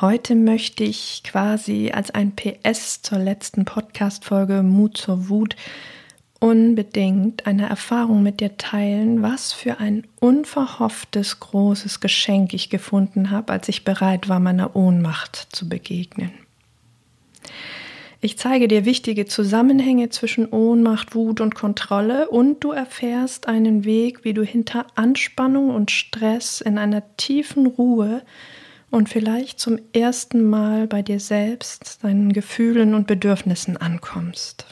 Heute möchte ich quasi als ein PS zur letzten Podcast-Folge Mut zur Wut unbedingt eine Erfahrung mit dir teilen, was für ein unverhofftes großes Geschenk ich gefunden habe, als ich bereit war, meiner Ohnmacht zu begegnen. Ich zeige dir wichtige Zusammenhänge zwischen Ohnmacht, Wut und Kontrolle und du erfährst einen Weg, wie du hinter Anspannung und Stress in einer tiefen Ruhe und vielleicht zum ersten Mal bei dir selbst, deinen Gefühlen und Bedürfnissen ankommst.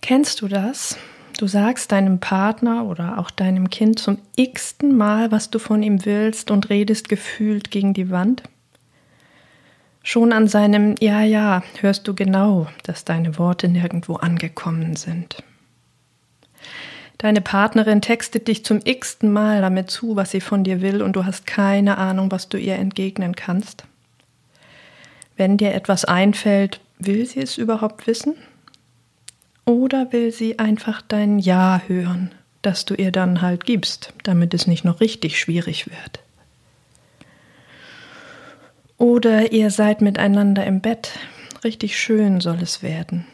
Kennst du das? Du sagst deinem Partner oder auch deinem Kind zum x-ten Mal, was du von ihm willst und redest gefühlt gegen die Wand? Schon an seinem Ja, ja hörst du genau, dass deine Worte nirgendwo angekommen sind. Deine Partnerin textet dich zum x-ten Mal damit zu, was sie von dir will, und du hast keine Ahnung, was du ihr entgegnen kannst. Wenn dir etwas einfällt, will sie es überhaupt wissen? Oder will sie einfach dein Ja hören, das du ihr dann halt gibst, damit es nicht noch richtig schwierig wird? Oder ihr seid miteinander im Bett, richtig schön soll es werden.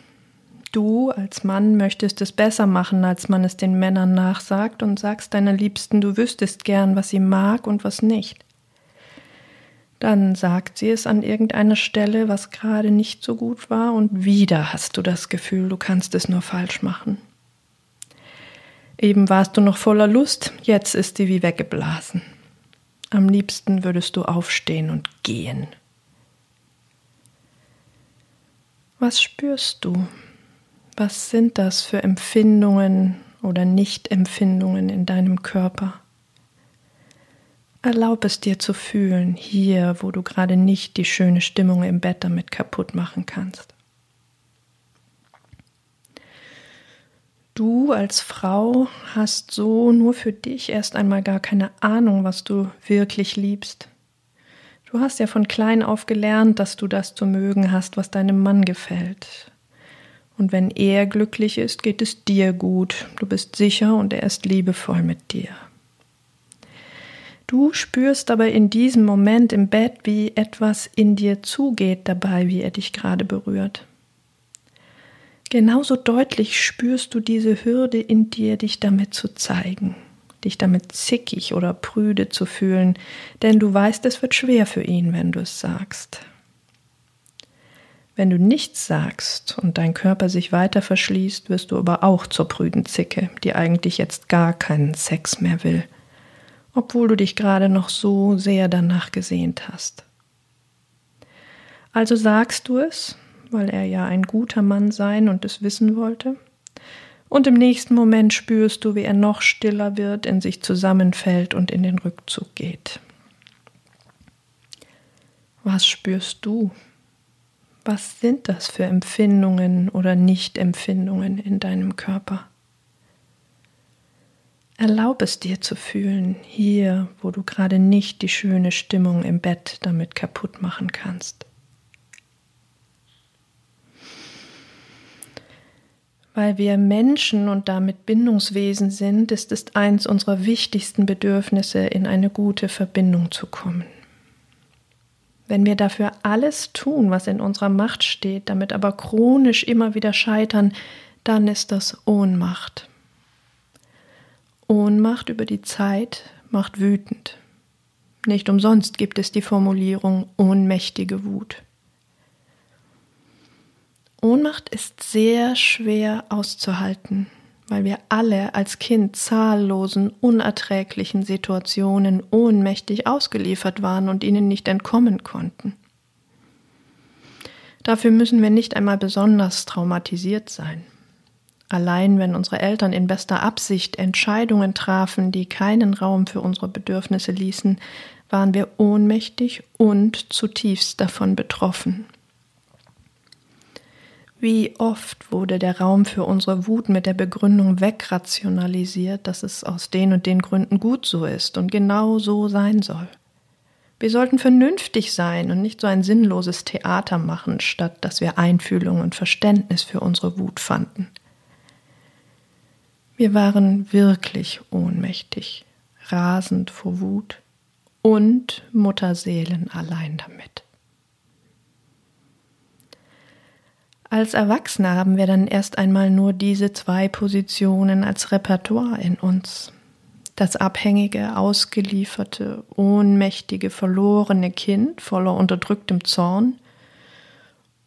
Du als Mann möchtest es besser machen, als man es den Männern nachsagt und sagst deiner Liebsten, du wüsstest gern, was sie mag und was nicht. Dann sagt sie es an irgendeiner Stelle, was gerade nicht so gut war, und wieder hast du das Gefühl, du kannst es nur falsch machen. Eben warst du noch voller Lust, jetzt ist sie wie weggeblasen. Am liebsten würdest du aufstehen und gehen. Was spürst du? Was sind das für Empfindungen oder Nichtempfindungen in deinem Körper? Erlaub es dir zu fühlen, hier, wo du gerade nicht die schöne Stimmung im Bett damit kaputt machen kannst. Du als Frau hast so nur für dich erst einmal gar keine Ahnung, was du wirklich liebst. Du hast ja von klein auf gelernt, dass du das zu mögen hast, was deinem Mann gefällt. Und wenn er glücklich ist, geht es dir gut. Du bist sicher und er ist liebevoll mit dir. Du spürst aber in diesem Moment im Bett, wie etwas in dir zugeht dabei, wie er dich gerade berührt. Genauso deutlich spürst du diese Hürde in dir, dich damit zu zeigen, dich damit zickig oder prüde zu fühlen, denn du weißt, es wird schwer für ihn, wenn du es sagst. Wenn du nichts sagst und dein Körper sich weiter verschließt, wirst du aber auch zur prüden Zicke, die eigentlich jetzt gar keinen Sex mehr will, obwohl du dich gerade noch so sehr danach gesehnt hast. Also sagst du es, weil er ja ein guter Mann sein und es wissen wollte, und im nächsten Moment spürst du, wie er noch stiller wird, in sich zusammenfällt und in den Rückzug geht. Was spürst du? Was sind das für Empfindungen oder Nichtempfindungen in deinem Körper? Erlaub es dir zu fühlen, hier, wo du gerade nicht die schöne Stimmung im Bett damit kaputt machen kannst. Weil wir Menschen und damit Bindungswesen sind, ist es eins unserer wichtigsten Bedürfnisse, in eine gute Verbindung zu kommen. Wenn wir dafür alles tun, was in unserer Macht steht, damit aber chronisch immer wieder scheitern, dann ist das Ohnmacht. Ohnmacht über die Zeit macht wütend. Nicht umsonst gibt es die Formulierung ohnmächtige Wut. Ohnmacht ist sehr schwer auszuhalten weil wir alle als Kind zahllosen, unerträglichen Situationen ohnmächtig ausgeliefert waren und ihnen nicht entkommen konnten. Dafür müssen wir nicht einmal besonders traumatisiert sein. Allein wenn unsere Eltern in bester Absicht Entscheidungen trafen, die keinen Raum für unsere Bedürfnisse ließen, waren wir ohnmächtig und zutiefst davon betroffen. Wie oft wurde der Raum für unsere Wut mit der Begründung wegrationalisiert, dass es aus den und den Gründen gut so ist und genau so sein soll. Wir sollten vernünftig sein und nicht so ein sinnloses Theater machen, statt dass wir Einfühlung und Verständnis für unsere Wut fanden. Wir waren wirklich ohnmächtig, rasend vor Wut und Mutterseelen allein damit. Als Erwachsene haben wir dann erst einmal nur diese zwei Positionen als Repertoire in uns. Das abhängige, ausgelieferte, ohnmächtige, verlorene Kind voller unterdrücktem Zorn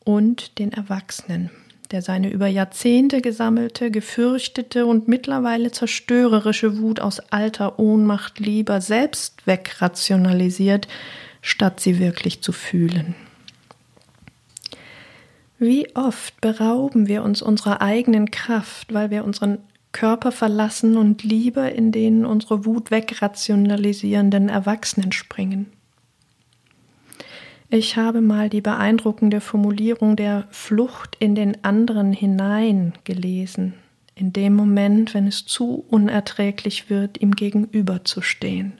und den Erwachsenen, der seine über Jahrzehnte gesammelte, gefürchtete und mittlerweile zerstörerische Wut aus alter Ohnmacht lieber selbst wegrationalisiert, statt sie wirklich zu fühlen. Wie oft berauben wir uns unserer eigenen Kraft, weil wir unseren Körper verlassen und lieber in den unsere Wut wegrationalisierenden Erwachsenen springen. Ich habe mal die beeindruckende Formulierung der Flucht in den anderen hinein gelesen, in dem Moment, wenn es zu unerträglich wird, ihm gegenüberzustehen.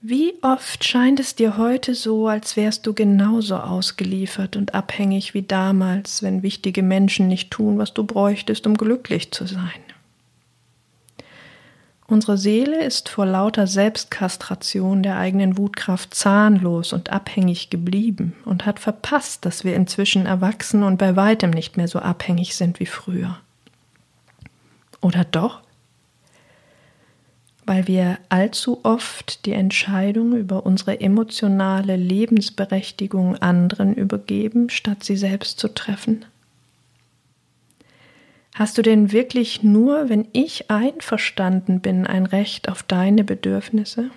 Wie oft scheint es dir heute so, als wärst du genauso ausgeliefert und abhängig wie damals, wenn wichtige Menschen nicht tun, was du bräuchtest, um glücklich zu sein? Unsere Seele ist vor lauter Selbstkastration der eigenen Wutkraft zahnlos und abhängig geblieben und hat verpasst, dass wir inzwischen erwachsen und bei weitem nicht mehr so abhängig sind wie früher. Oder doch? Weil wir allzu oft die Entscheidung über unsere emotionale Lebensberechtigung anderen übergeben, statt sie selbst zu treffen? Hast du denn wirklich nur, wenn ich einverstanden bin, ein Recht auf deine Bedürfnisse?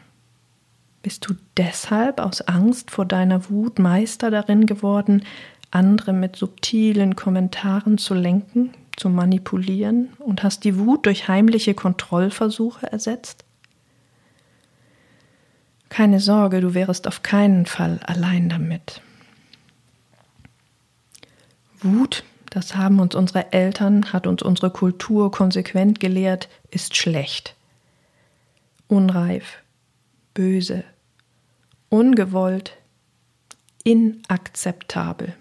Bist du deshalb aus Angst vor deiner Wut Meister darin geworden, andere mit subtilen Kommentaren zu lenken, zu manipulieren und hast die Wut durch heimliche Kontrollversuche ersetzt? Keine Sorge, du wärest auf keinen Fall allein damit. Wut, das haben uns unsere Eltern, hat uns unsere Kultur konsequent gelehrt, ist schlecht, unreif, böse, ungewollt, inakzeptabel.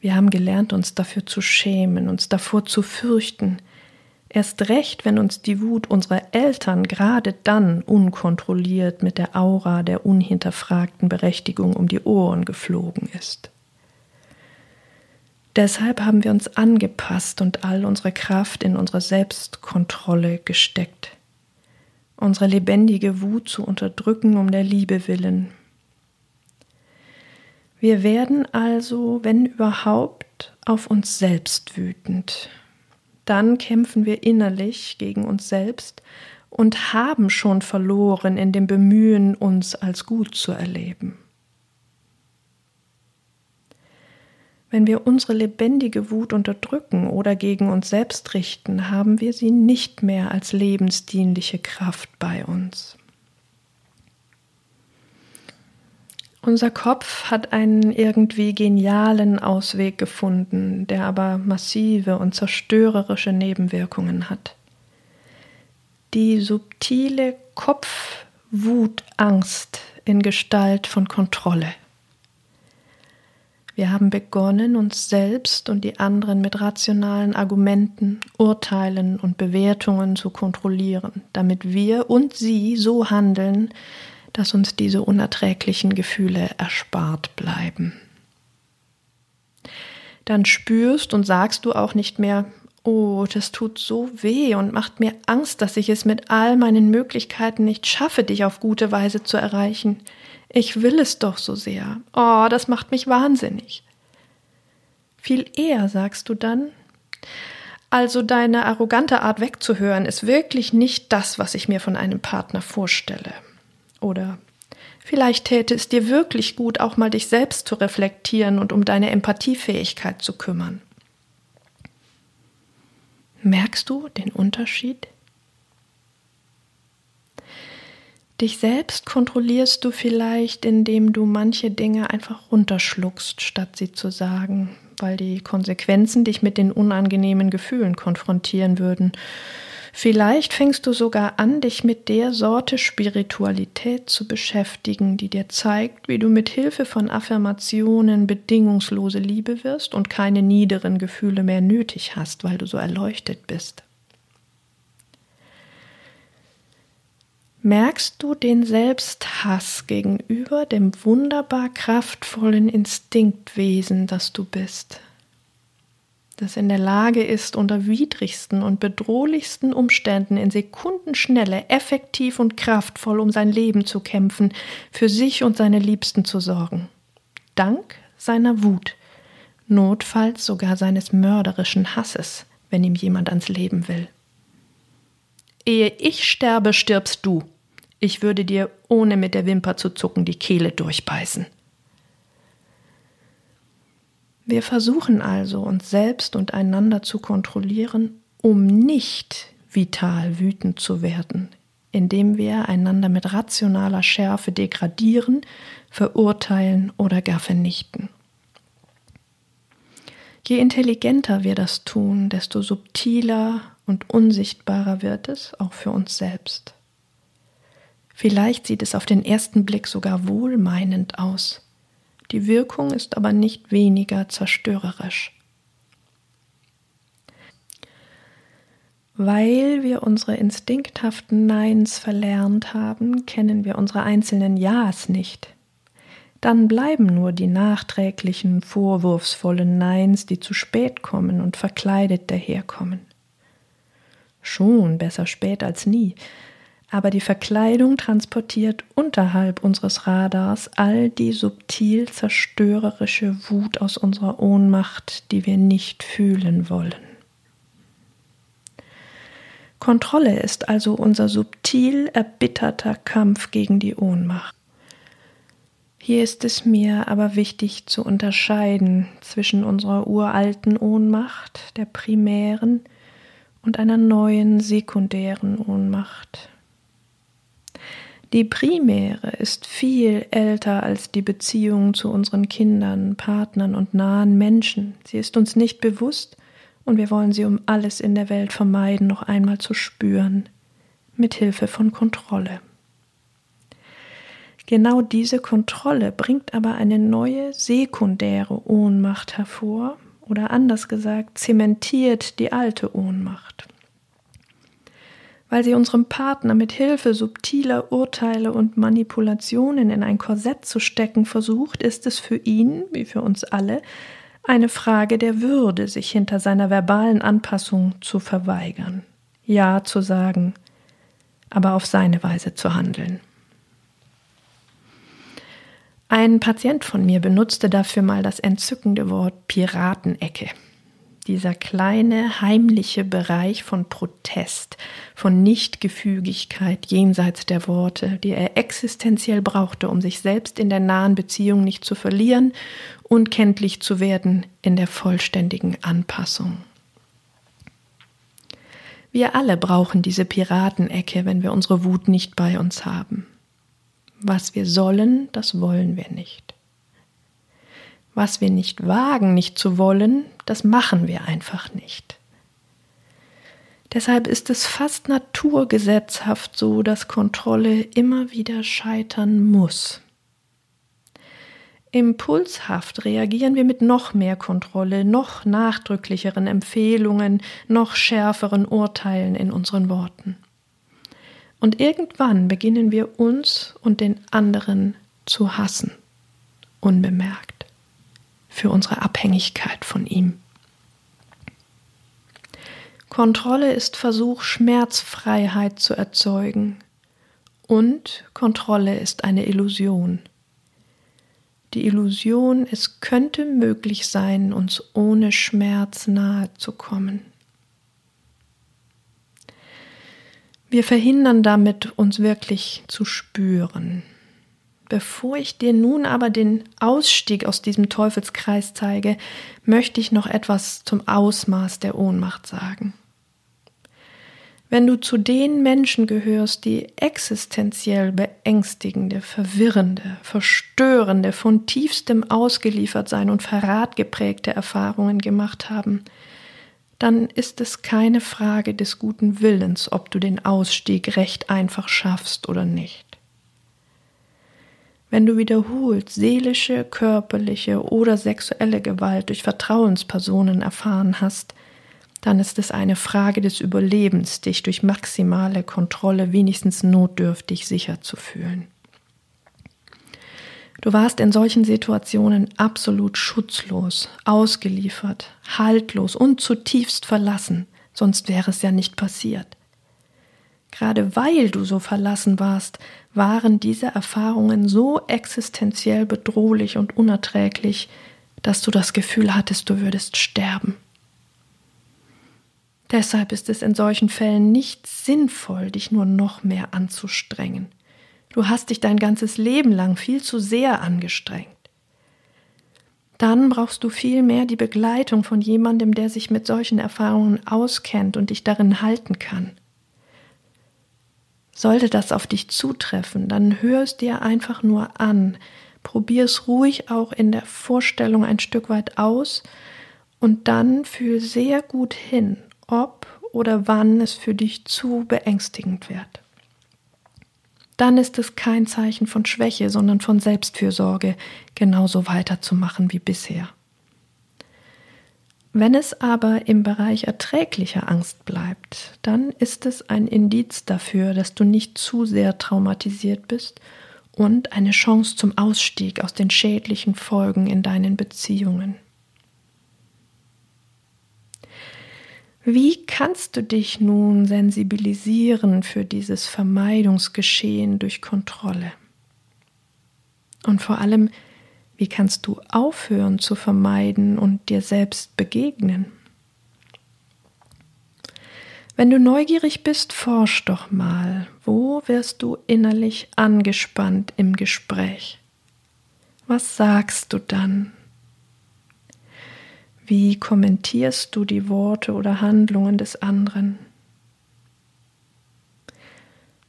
Wir haben gelernt, uns dafür zu schämen, uns davor zu fürchten. Erst recht, wenn uns die Wut unserer Eltern gerade dann unkontrolliert mit der Aura der unhinterfragten Berechtigung um die Ohren geflogen ist. Deshalb haben wir uns angepasst und all unsere Kraft in unsere Selbstkontrolle gesteckt, unsere lebendige Wut zu unterdrücken um der Liebe willen, wir werden also, wenn überhaupt, auf uns selbst wütend. Dann kämpfen wir innerlich gegen uns selbst und haben schon verloren in dem Bemühen, uns als gut zu erleben. Wenn wir unsere lebendige Wut unterdrücken oder gegen uns selbst richten, haben wir sie nicht mehr als lebensdienliche Kraft bei uns. Unser Kopf hat einen irgendwie genialen Ausweg gefunden, der aber massive und zerstörerische Nebenwirkungen hat. Die subtile Kopfwutangst in Gestalt von Kontrolle. Wir haben begonnen, uns selbst und die anderen mit rationalen Argumenten, Urteilen und Bewertungen zu kontrollieren, damit wir und sie so handeln, dass uns diese unerträglichen Gefühle erspart bleiben. Dann spürst und sagst du auch nicht mehr, oh, das tut so weh und macht mir Angst, dass ich es mit all meinen Möglichkeiten nicht schaffe, dich auf gute Weise zu erreichen. Ich will es doch so sehr. Oh, das macht mich wahnsinnig. Viel eher sagst du dann, also deine arrogante Art wegzuhören ist wirklich nicht das, was ich mir von einem Partner vorstelle. Oder vielleicht täte es dir wirklich gut, auch mal dich selbst zu reflektieren und um deine Empathiefähigkeit zu kümmern. Merkst du den Unterschied? Dich selbst kontrollierst du vielleicht, indem du manche Dinge einfach runterschluckst, statt sie zu sagen, weil die Konsequenzen dich mit den unangenehmen Gefühlen konfrontieren würden. Vielleicht fängst du sogar an, dich mit der Sorte Spiritualität zu beschäftigen, die dir zeigt, wie du mit Hilfe von Affirmationen bedingungslose Liebe wirst und keine niederen Gefühle mehr nötig hast, weil du so erleuchtet bist. merkst du den Selbsthass gegenüber dem wunderbar kraftvollen Instinktwesen, das du bist, das in der Lage ist, unter widrigsten und bedrohlichsten Umständen in Sekundenschnelle effektiv und kraftvoll um sein Leben zu kämpfen, für sich und seine Liebsten zu sorgen. Dank seiner Wut, notfalls sogar seines mörderischen Hasses, wenn ihm jemand ans Leben will. Ehe ich sterbe, stirbst du, ich würde dir, ohne mit der Wimper zu zucken, die Kehle durchbeißen. Wir versuchen also, uns selbst und einander zu kontrollieren, um nicht vital wütend zu werden, indem wir einander mit rationaler Schärfe degradieren, verurteilen oder gar vernichten. Je intelligenter wir das tun, desto subtiler und unsichtbarer wird es auch für uns selbst. Vielleicht sieht es auf den ersten Blick sogar wohlmeinend aus. Die Wirkung ist aber nicht weniger zerstörerisch. Weil wir unsere instinkthaften Neins verlernt haben, kennen wir unsere einzelnen Ja's nicht. Dann bleiben nur die nachträglichen, vorwurfsvollen Neins, die zu spät kommen und verkleidet daherkommen. Schon besser spät als nie, aber die Verkleidung transportiert unterhalb unseres Radars all die subtil zerstörerische Wut aus unserer Ohnmacht, die wir nicht fühlen wollen. Kontrolle ist also unser subtil erbitterter Kampf gegen die Ohnmacht. Hier ist es mir aber wichtig zu unterscheiden zwischen unserer uralten Ohnmacht, der primären, und einer neuen sekundären Ohnmacht, die primäre ist viel älter als die Beziehung zu unseren Kindern, Partnern und nahen Menschen. Sie ist uns nicht bewusst und wir wollen sie um alles in der Welt vermeiden, noch einmal zu spüren, mit Hilfe von Kontrolle. Genau diese Kontrolle bringt aber eine neue sekundäre Ohnmacht hervor oder anders gesagt zementiert die alte Ohnmacht weil sie unserem Partner mit Hilfe subtiler Urteile und Manipulationen in ein Korsett zu stecken versucht, ist es für ihn, wie für uns alle, eine Frage der Würde, sich hinter seiner verbalen Anpassung zu verweigern, Ja zu sagen, aber auf seine Weise zu handeln. Ein Patient von mir benutzte dafür mal das entzückende Wort Piratenecke dieser kleine heimliche Bereich von Protest, von Nichtgefügigkeit jenseits der Worte, die er existenziell brauchte, um sich selbst in der nahen Beziehung nicht zu verlieren und kenntlich zu werden in der vollständigen Anpassung. Wir alle brauchen diese Piratenecke, wenn wir unsere Wut nicht bei uns haben. Was wir sollen, das wollen wir nicht. Was wir nicht wagen, nicht zu wollen, das machen wir einfach nicht. Deshalb ist es fast naturgesetzhaft so, dass Kontrolle immer wieder scheitern muss. Impulshaft reagieren wir mit noch mehr Kontrolle, noch nachdrücklicheren Empfehlungen, noch schärferen Urteilen in unseren Worten. Und irgendwann beginnen wir uns und den anderen zu hassen, unbemerkt für unsere Abhängigkeit von ihm. Kontrolle ist Versuch, Schmerzfreiheit zu erzeugen. Und Kontrolle ist eine Illusion. Die Illusion, es könnte möglich sein, uns ohne Schmerz nahe zu kommen. Wir verhindern damit, uns wirklich zu spüren. Bevor ich dir nun aber den Ausstieg aus diesem Teufelskreis zeige, möchte ich noch etwas zum Ausmaß der Ohnmacht sagen. Wenn du zu den Menschen gehörst, die existenziell beängstigende, verwirrende, verstörende, von tiefstem Ausgeliefertsein und Verrat geprägte Erfahrungen gemacht haben, dann ist es keine Frage des guten Willens, ob du den Ausstieg recht einfach schaffst oder nicht. Wenn du wiederholt seelische, körperliche oder sexuelle Gewalt durch Vertrauenspersonen erfahren hast, dann ist es eine Frage des Überlebens, dich durch maximale Kontrolle wenigstens notdürftig sicher zu fühlen. Du warst in solchen Situationen absolut schutzlos, ausgeliefert, haltlos und zutiefst verlassen, sonst wäre es ja nicht passiert. Gerade weil du so verlassen warst, waren diese Erfahrungen so existenziell bedrohlich und unerträglich, dass du das Gefühl hattest, du würdest sterben. Deshalb ist es in solchen Fällen nicht sinnvoll, dich nur noch mehr anzustrengen. Du hast dich dein ganzes Leben lang viel zu sehr angestrengt. Dann brauchst du vielmehr die Begleitung von jemandem, der sich mit solchen Erfahrungen auskennt und dich darin halten kann. Sollte das auf dich zutreffen, dann hör es dir einfach nur an, probier es ruhig auch in der Vorstellung ein Stück weit aus und dann fühl sehr gut hin, ob oder wann es für dich zu beängstigend wird. Dann ist es kein Zeichen von Schwäche, sondern von Selbstfürsorge, genauso weiterzumachen wie bisher. Wenn es aber im Bereich erträglicher Angst bleibt, dann ist es ein Indiz dafür, dass du nicht zu sehr traumatisiert bist und eine Chance zum Ausstieg aus den schädlichen Folgen in deinen Beziehungen. Wie kannst du dich nun sensibilisieren für dieses Vermeidungsgeschehen durch Kontrolle? Und vor allem, wie kannst du aufhören zu vermeiden und dir selbst begegnen? Wenn du neugierig bist, forsch doch mal, wo wirst du innerlich angespannt im Gespräch? Was sagst du dann? Wie kommentierst du die Worte oder Handlungen des anderen?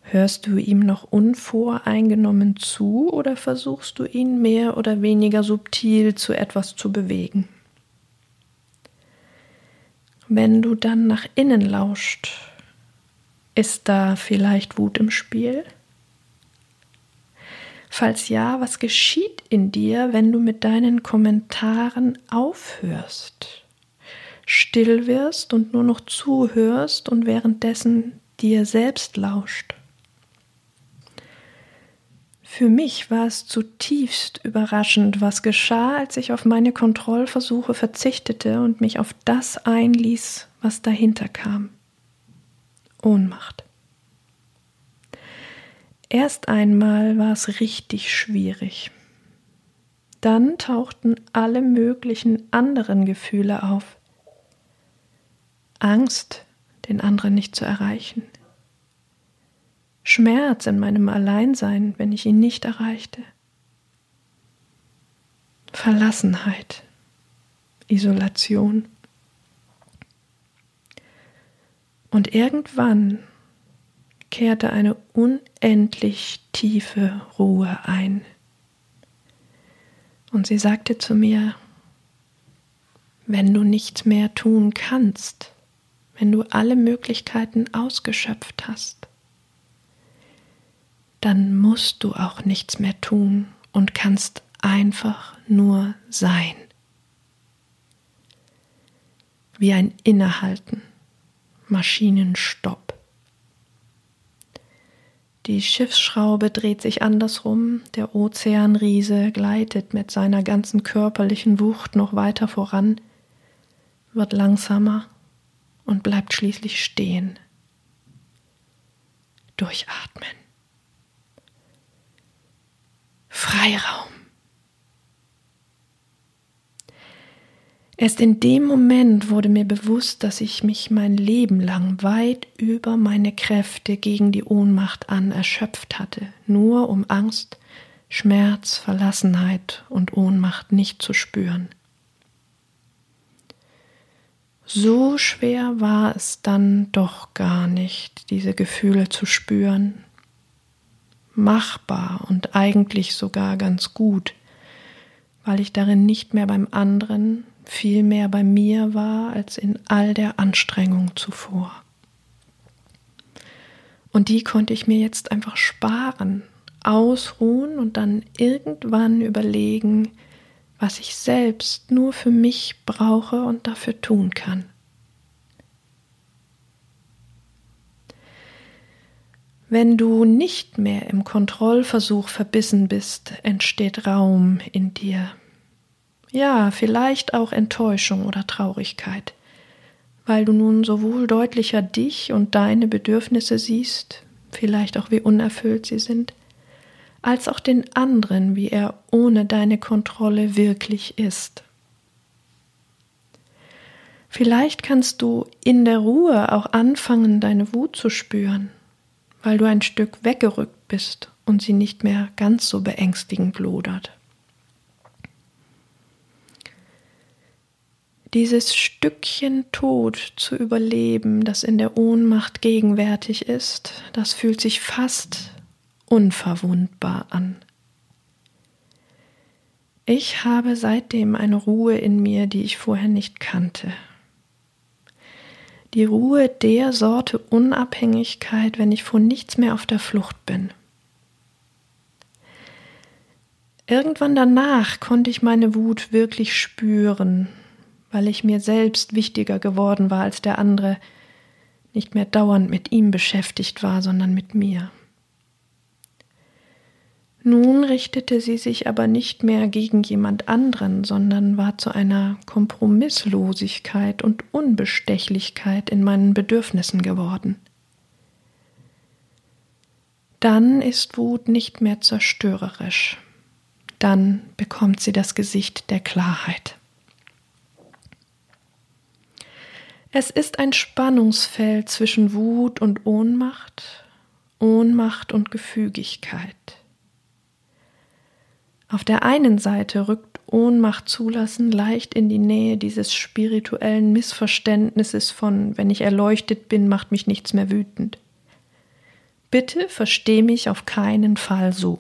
Hörst du ihm noch unvoreingenommen zu oder versuchst du ihn mehr oder weniger subtil zu etwas zu bewegen? Wenn du dann nach innen lauscht, ist da vielleicht Wut im Spiel? Falls ja, was geschieht in dir, wenn du mit deinen Kommentaren aufhörst, still wirst und nur noch zuhörst und währenddessen dir selbst lauscht? Für mich war es zutiefst überraschend, was geschah, als ich auf meine Kontrollversuche verzichtete und mich auf das einließ, was dahinter kam. Ohnmacht. Erst einmal war es richtig schwierig. Dann tauchten alle möglichen anderen Gefühle auf. Angst, den anderen nicht zu erreichen. Schmerz in meinem Alleinsein, wenn ich ihn nicht erreichte. Verlassenheit, Isolation. Und irgendwann kehrte eine unendlich tiefe Ruhe ein. Und sie sagte zu mir, wenn du nichts mehr tun kannst, wenn du alle Möglichkeiten ausgeschöpft hast, dann musst du auch nichts mehr tun und kannst einfach nur sein. Wie ein Innehalten, Maschinenstopp. Die Schiffsschraube dreht sich andersrum, der Ozeanriese gleitet mit seiner ganzen körperlichen Wucht noch weiter voran, wird langsamer und bleibt schließlich stehen. Durchatmen. Freiraum. Erst in dem Moment wurde mir bewusst, dass ich mich mein Leben lang weit über meine Kräfte gegen die Ohnmacht an erschöpft hatte, nur um Angst, Schmerz, Verlassenheit und Ohnmacht nicht zu spüren. So schwer war es dann doch gar nicht, diese Gefühle zu spüren. Machbar und eigentlich sogar ganz gut, weil ich darin nicht mehr beim anderen, viel mehr bei mir war als in all der Anstrengung zuvor. Und die konnte ich mir jetzt einfach sparen, ausruhen und dann irgendwann überlegen, was ich selbst nur für mich brauche und dafür tun kann. Wenn du nicht mehr im Kontrollversuch verbissen bist, entsteht Raum in dir. Ja, vielleicht auch Enttäuschung oder Traurigkeit, weil du nun sowohl deutlicher dich und deine Bedürfnisse siehst, vielleicht auch wie unerfüllt sie sind, als auch den anderen, wie er ohne deine Kontrolle wirklich ist. Vielleicht kannst du in der Ruhe auch anfangen, deine Wut zu spüren, weil du ein Stück weggerückt bist und sie nicht mehr ganz so beängstigend lodert. Dieses Stückchen Tod zu überleben, das in der Ohnmacht gegenwärtig ist, das fühlt sich fast unverwundbar an. Ich habe seitdem eine Ruhe in mir, die ich vorher nicht kannte. Die Ruhe der Sorte Unabhängigkeit, wenn ich vor nichts mehr auf der Flucht bin. Irgendwann danach konnte ich meine Wut wirklich spüren, weil ich mir selbst wichtiger geworden war als der andere, nicht mehr dauernd mit ihm beschäftigt war, sondern mit mir. Nun richtete sie sich aber nicht mehr gegen jemand anderen, sondern war zu einer Kompromisslosigkeit und Unbestechlichkeit in meinen Bedürfnissen geworden. Dann ist Wut nicht mehr zerstörerisch, dann bekommt sie das Gesicht der Klarheit. Es ist ein Spannungsfeld zwischen Wut und Ohnmacht, Ohnmacht und Gefügigkeit. Auf der einen Seite rückt Ohnmacht zulassen leicht in die Nähe dieses spirituellen Missverständnisses von wenn ich erleuchtet bin, macht mich nichts mehr wütend. Bitte versteh mich auf keinen Fall so.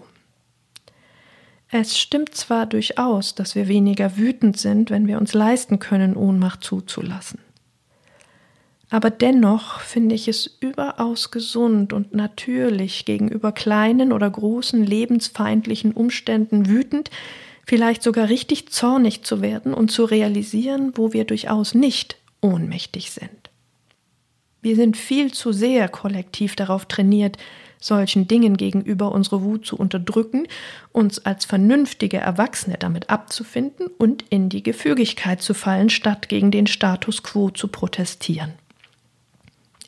Es stimmt zwar durchaus, dass wir weniger wütend sind, wenn wir uns leisten können, Ohnmacht zuzulassen. Aber dennoch finde ich es überaus gesund und natürlich gegenüber kleinen oder großen lebensfeindlichen Umständen wütend, vielleicht sogar richtig zornig zu werden und zu realisieren, wo wir durchaus nicht ohnmächtig sind. Wir sind viel zu sehr kollektiv darauf trainiert, solchen Dingen gegenüber unsere Wut zu unterdrücken, uns als vernünftige Erwachsene damit abzufinden und in die Gefügigkeit zu fallen, statt gegen den Status quo zu protestieren.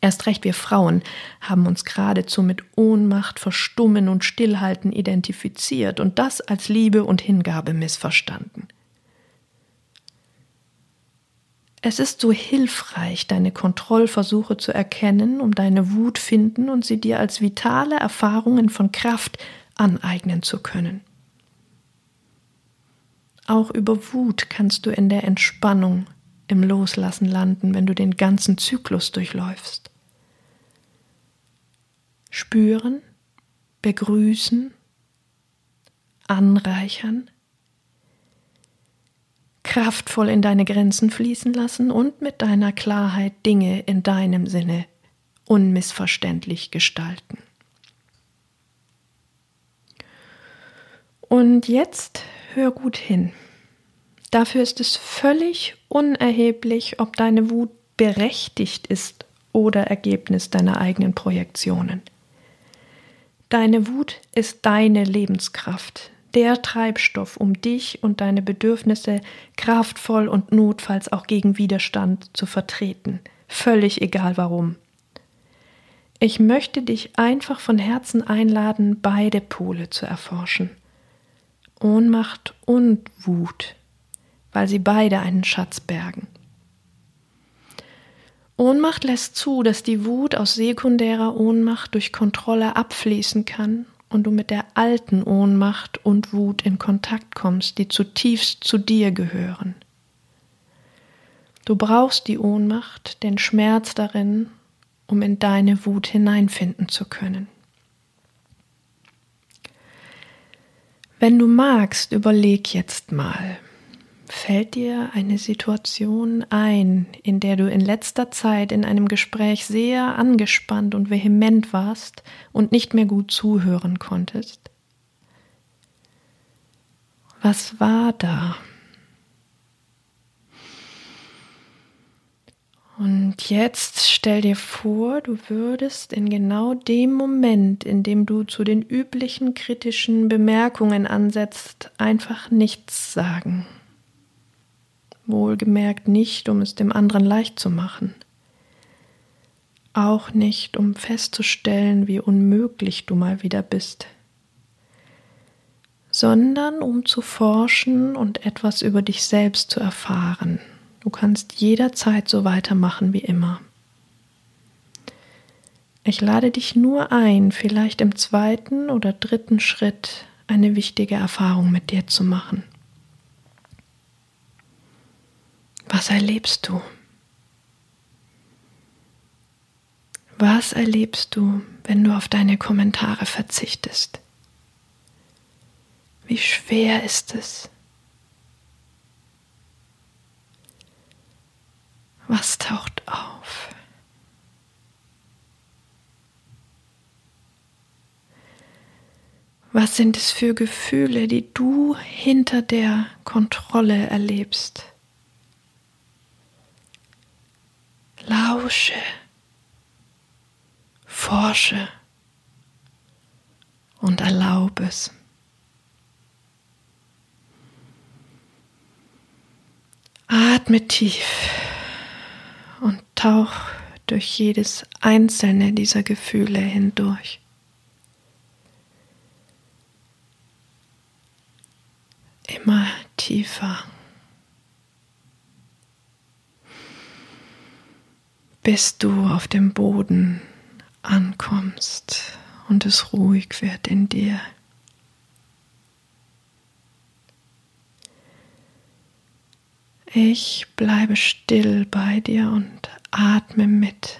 Erst recht wir Frauen haben uns geradezu mit Ohnmacht, Verstummen und Stillhalten identifiziert und das als Liebe und Hingabe missverstanden. Es ist so hilfreich, deine Kontrollversuche zu erkennen, um deine Wut finden und sie dir als vitale Erfahrungen von Kraft aneignen zu können. Auch über Wut kannst du in der Entspannung im Loslassen landen, wenn du den ganzen Zyklus durchläufst. Spüren, begrüßen, anreichern, kraftvoll in deine Grenzen fließen lassen und mit deiner Klarheit Dinge in deinem Sinne unmissverständlich gestalten. Und jetzt hör gut hin. Dafür ist es völlig unerheblich, ob deine Wut berechtigt ist oder Ergebnis deiner eigenen Projektionen. Deine Wut ist deine Lebenskraft, der Treibstoff, um dich und deine Bedürfnisse kraftvoll und notfalls auch gegen Widerstand zu vertreten, völlig egal warum. Ich möchte dich einfach von Herzen einladen, beide Pole zu erforschen. Ohnmacht und Wut weil sie beide einen Schatz bergen. Ohnmacht lässt zu, dass die Wut aus sekundärer Ohnmacht durch Kontrolle abfließen kann und du mit der alten Ohnmacht und Wut in Kontakt kommst, die zutiefst zu dir gehören. Du brauchst die Ohnmacht, den Schmerz darin, um in deine Wut hineinfinden zu können. Wenn du magst, überleg jetzt mal, fällt dir eine Situation ein, in der du in letzter Zeit in einem Gespräch sehr angespannt und vehement warst und nicht mehr gut zuhören konntest? Was war da? Und jetzt stell dir vor, du würdest in genau dem Moment, in dem du zu den üblichen kritischen Bemerkungen ansetzt, einfach nichts sagen. Wohlgemerkt nicht, um es dem anderen leicht zu machen. Auch nicht, um festzustellen, wie unmöglich du mal wieder bist, sondern um zu forschen und etwas über dich selbst zu erfahren Du kannst jederzeit so weitermachen wie immer. Ich lade dich nur ein, vielleicht im zweiten oder dritten Schritt eine wichtige Erfahrung mit dir zu machen. Was erlebst du? Was erlebst du, wenn du auf deine Kommentare verzichtest? Wie schwer ist es? Was taucht auf? Was sind es für Gefühle, die du hinter der Kontrolle erlebst? Lausche, forsche und erlaube es. Atme tief und tauch durch jedes einzelne dieser Gefühle hindurch. Immer tiefer. Bis du auf dem Boden ankommst und es ruhig wird in dir. Ich bleibe still bei dir und atme mit.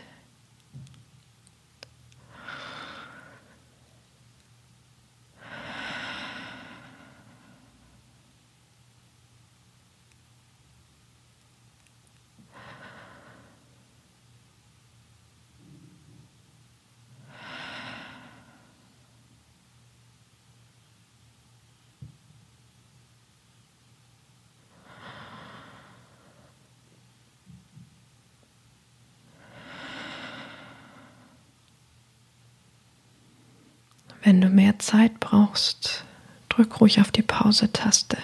Wenn du mehr Zeit brauchst, drück ruhig auf die Pause-Taste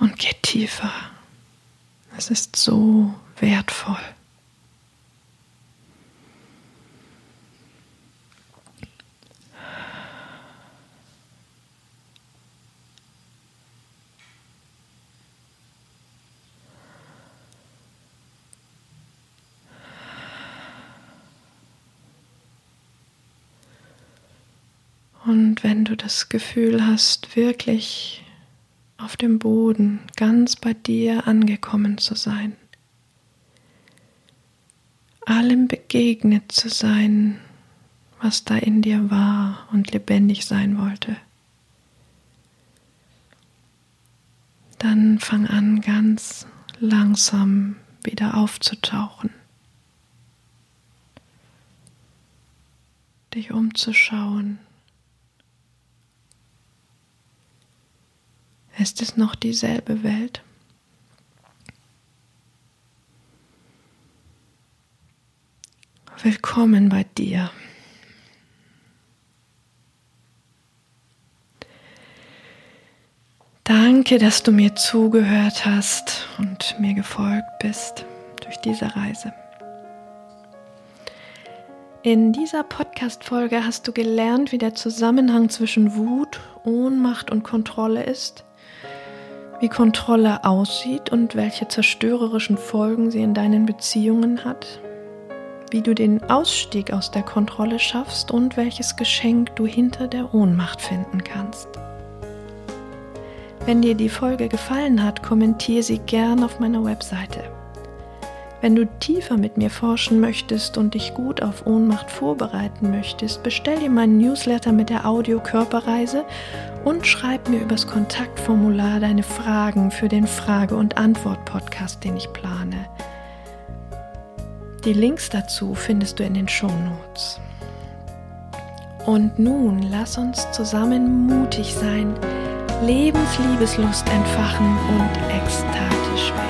und geh tiefer. Es ist so wertvoll. Und wenn du das Gefühl hast, wirklich auf dem Boden ganz bei dir angekommen zu sein, allem begegnet zu sein, was da in dir war und lebendig sein wollte, dann fang an ganz langsam wieder aufzutauchen, dich umzuschauen. Ist es noch dieselbe Welt? Willkommen bei dir. Danke, dass du mir zugehört hast und mir gefolgt bist durch diese Reise. In dieser Podcast-Folge hast du gelernt, wie der Zusammenhang zwischen Wut, Ohnmacht und Kontrolle ist wie Kontrolle aussieht und welche zerstörerischen Folgen sie in deinen Beziehungen hat, wie du den Ausstieg aus der Kontrolle schaffst und welches Geschenk du hinter der Ohnmacht finden kannst. Wenn dir die Folge gefallen hat, kommentiere sie gern auf meiner Webseite. Wenn du tiefer mit mir forschen möchtest und dich gut auf Ohnmacht vorbereiten möchtest, bestell dir meinen Newsletter mit der Audio-Körperreise und schreib mir übers Kontaktformular deine Fragen für den Frage- und Antwort-Podcast, den ich plane. Die Links dazu findest du in den Show Notes. Und nun lass uns zusammen mutig sein, Lebensliebeslust entfachen und ekstatisch werden.